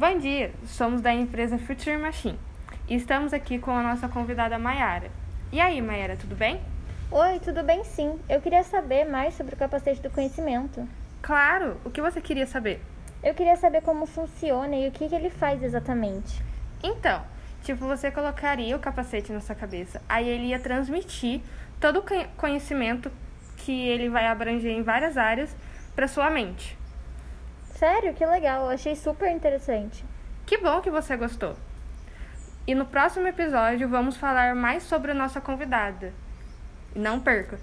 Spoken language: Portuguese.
Bom dia, somos da empresa Future Machine e estamos aqui com a nossa convidada Mayara. E aí, Mayara, tudo bem? Oi, tudo bem sim. Eu queria saber mais sobre o capacete do conhecimento. Claro, o que você queria saber? Eu queria saber como funciona e o que, que ele faz exatamente. Então, tipo, você colocaria o capacete na sua cabeça, aí ele ia transmitir todo o conhecimento que ele vai abranger em várias áreas para sua mente. Sério? Que legal, eu achei super interessante. Que bom que você gostou. E no próximo episódio vamos falar mais sobre a nossa convidada. Não perca!